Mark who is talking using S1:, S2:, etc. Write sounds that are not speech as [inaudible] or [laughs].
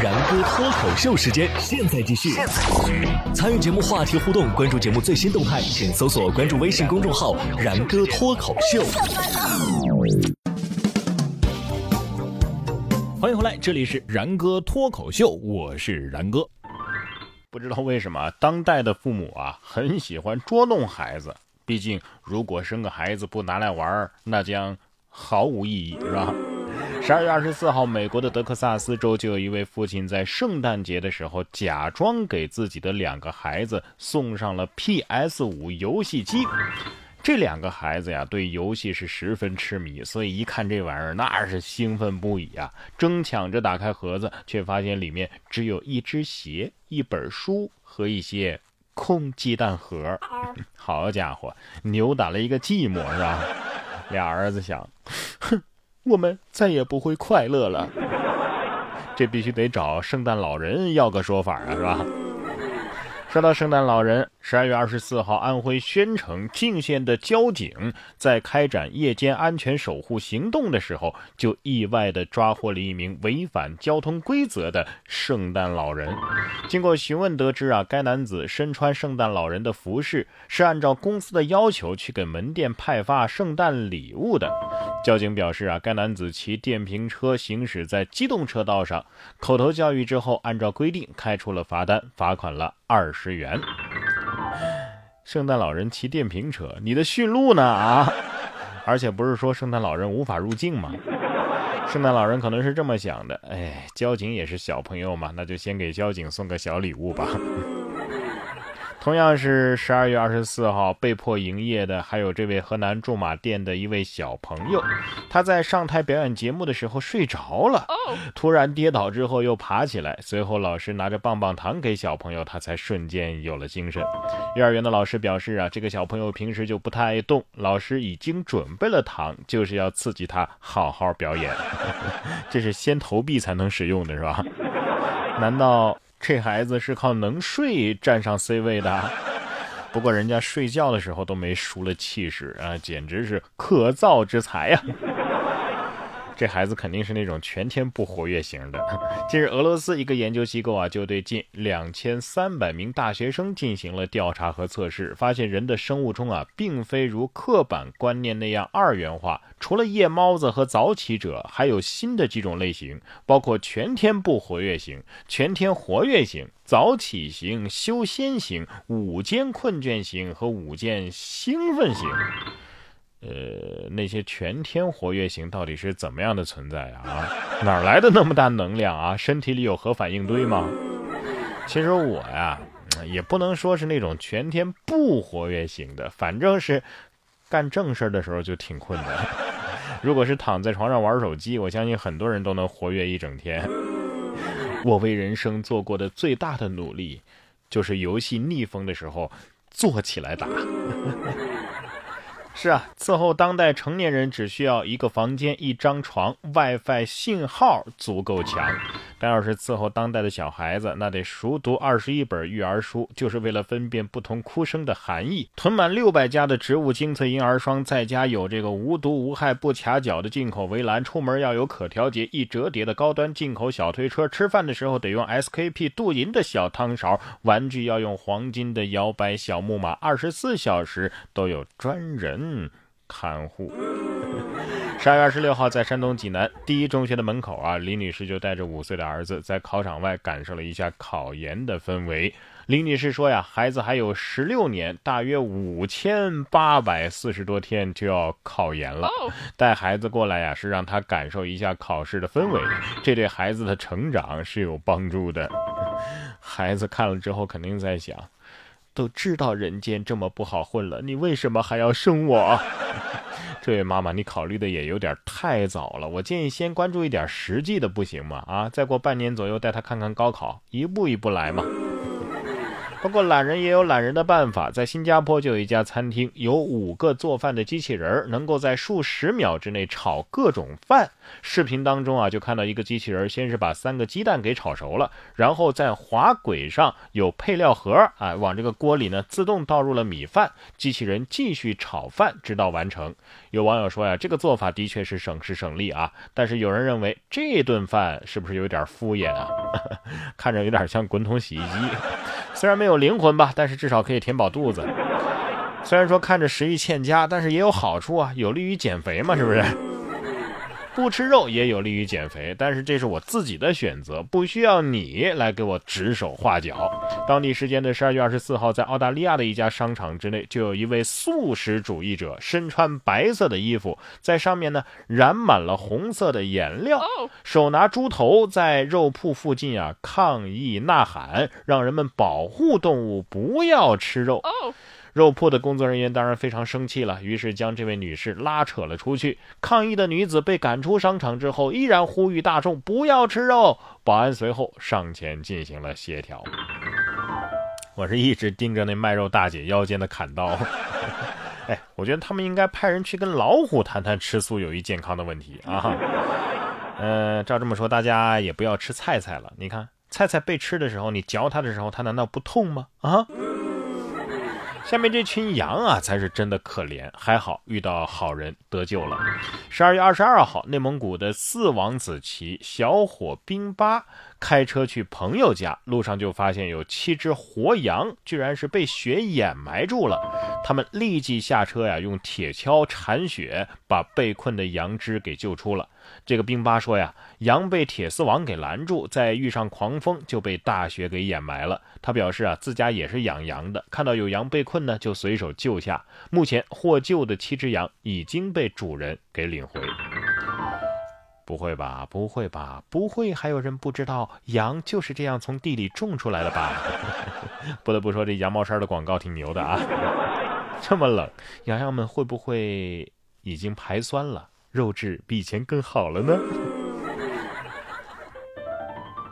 S1: 然哥脱口秀时间，现在继续。参与节目话题互动，关注节目最新动态，请搜索关注微信公众号“然哥脱口秀”。
S2: 欢迎回来，这里是然哥脱口秀，我是然哥。不知道为什么，当代的父母啊，很喜欢捉弄孩子。毕竟，如果生个孩子不拿来玩，那将毫无意义，是吧？十二月二十四号，美国的德克萨斯州就有一位父亲在圣诞节的时候，假装给自己的两个孩子送上了 PS 五游戏机。这两个孩子呀，对游戏是十分痴迷，所以一看这玩意儿，那是兴奋不已啊，争抢着打开盒子，却发现里面只有一只鞋、一本书和一些空鸡蛋盒。[laughs] 好家伙，扭打了一个寂寞，是吧？俩儿子想，哼。我们再也不会快乐了，这必须得找圣诞老人要个说法啊，是吧？说到圣诞老人，十二月二十四号，安徽宣城泾县的交警在开展夜间安全守护行动的时候，就意外的抓获了一名违反交通规则的圣诞老人。经过询问得知啊，该男子身穿圣诞老人的服饰，是按照公司的要求去给门店派发圣诞礼物的。交警表示啊，该男子骑电瓶车行驶在机动车道上，口头教育之后，按照规定开出了罚单，罚款了。二十元，圣诞老人骑电瓶车，你的驯鹿呢 [laughs] 啊？而且不是说圣诞老人无法入境吗？圣诞老人可能是这么想的，哎，交警也是小朋友嘛，那就先给交警送个小礼物吧。同样是十二月二十四号被迫营业的，还有这位河南驻马店的一位小朋友，他在上台表演节目的时候睡着了，突然跌倒之后又爬起来，随后老师拿着棒棒糖给小朋友，他才瞬间有了精神。幼儿园的老师表示啊，这个小朋友平时就不太爱动，老师已经准备了糖，就是要刺激他好好表演。[laughs] 这是先投币才能使用的是吧？难道？这孩子是靠能睡站上 C 位的，不过人家睡觉的时候都没输了气势啊，简直是可造之才呀！这孩子肯定是那种全天不活跃型的。[laughs] 近日，俄罗斯一个研究机构啊，就对近两千三百名大学生进行了调查和测试，发现人的生物钟啊，并非如刻板观念那样二元化。除了夜猫子和早起者，还有新的几种类型，包括全天不活跃型、全天活跃型、早起型、修仙型、午间困倦型和午间兴奋型。呃，那些全天活跃型到底是怎么样的存在啊？哪来的那么大能量啊？身体里有核反应堆吗？其实我呀，也不能说是那种全天不活跃型的，反正是干正事儿的时候就挺困的。[laughs] 如果是躺在床上玩手机，我相信很多人都能活跃一整天。我为人生做过的最大的努力，就是游戏逆风的时候坐起来打。是啊，伺候当代成年人只需要一个房间、一张床，WiFi 信号足够强。但要是伺候当代的小孩子，那得熟读二十一本育儿书，就是为了分辨不同哭声的含义。囤满六百家的植物精粹婴儿霜，在家有这个无毒无害不卡脚的进口围栏，出门要有可调节易折叠的高端进口小推车，吃饭的时候得用 SKP 镀银的小汤勺，玩具要用黄金的摇摆小木马，二十四小时都有专人。看护。十二月二十六号，在山东济南第一中学的门口啊，李女士就带着五岁的儿子在考场外感受了一下考研的氛围。李女士说呀，孩子还有十六年，大约五千八百四十多天就要考研了。带孩子过来呀，是让他感受一下考试的氛围，这对孩子的成长是有帮助的。孩子看了之后，肯定在想。都知道人间这么不好混了，你为什么还要生我？[laughs] 这位妈妈，你考虑的也有点太早了。我建议先关注一点实际的，不行吗？啊，再过半年左右带他看看高考，一步一步来嘛。不过懒人也有懒人的办法，在新加坡就有一家餐厅，有五个做饭的机器人，能够在数十秒之内炒各种饭。视频当中啊，就看到一个机器人，先是把三个鸡蛋给炒熟了，然后在滑轨上有配料盒啊，往这个锅里呢自动倒入了米饭，机器人继续炒饭直到完成。有网友说呀，这个做法的确是省时省力啊，但是有人认为这顿饭是不是有点敷衍啊？[laughs] 看着有点像滚筒洗衣机。[laughs] 虽然没有灵魂吧，但是至少可以填饱肚子。虽然说看着食欲欠佳，但是也有好处啊，有利于减肥嘛，是不是？不吃肉也有利于减肥，但是这是我自己的选择，不需要你来给我指手画脚。当地时间的十二月二十四号，在澳大利亚的一家商场之内，就有一位素食主义者身穿白色的衣服，在上面呢染满了红色的颜料，手拿猪头，在肉铺附近啊抗议呐喊，让人们保护动物，不要吃肉。肉铺的工作人员当然非常生气了，于是将这位女士拉扯了出去。抗议的女子被赶出商场之后，依然呼吁大众不要吃肉。保安随后上前进行了协调。[laughs] 我是一直盯着那卖肉大姐腰间的砍刀。哎，我觉得他们应该派人去跟老虎谈谈吃素有益健康的问题啊。嗯，[laughs] 照这么说，大家也不要吃菜菜了。你看，菜菜被吃的时候，你嚼它的时候，它难道不痛吗？啊？下面这群羊啊，才是真的可怜。还好遇到好人得救了。十二月二十二号，内蒙古的四王子旗小伙冰巴开车去朋友家，路上就发现有七只活羊，居然是被雪掩埋住了。他们立即下车呀，用铁锹铲雪，把被困的羊只给救出了。这个冰巴说呀，羊被铁丝网给拦住，再遇上狂风就被大雪给掩埋了。他表示啊，自家也是养羊的，看到有羊被困困呢，就随手救下。目前获救的七只羊已经被主人给领回。不会吧？不会吧？不会还有人不知道羊就是这样从地里种出来的吧？[laughs] 不得不说，这羊毛衫的广告挺牛的啊！[laughs] 这么冷，羊羊们会不会已经排酸了？肉质比以前更好了呢。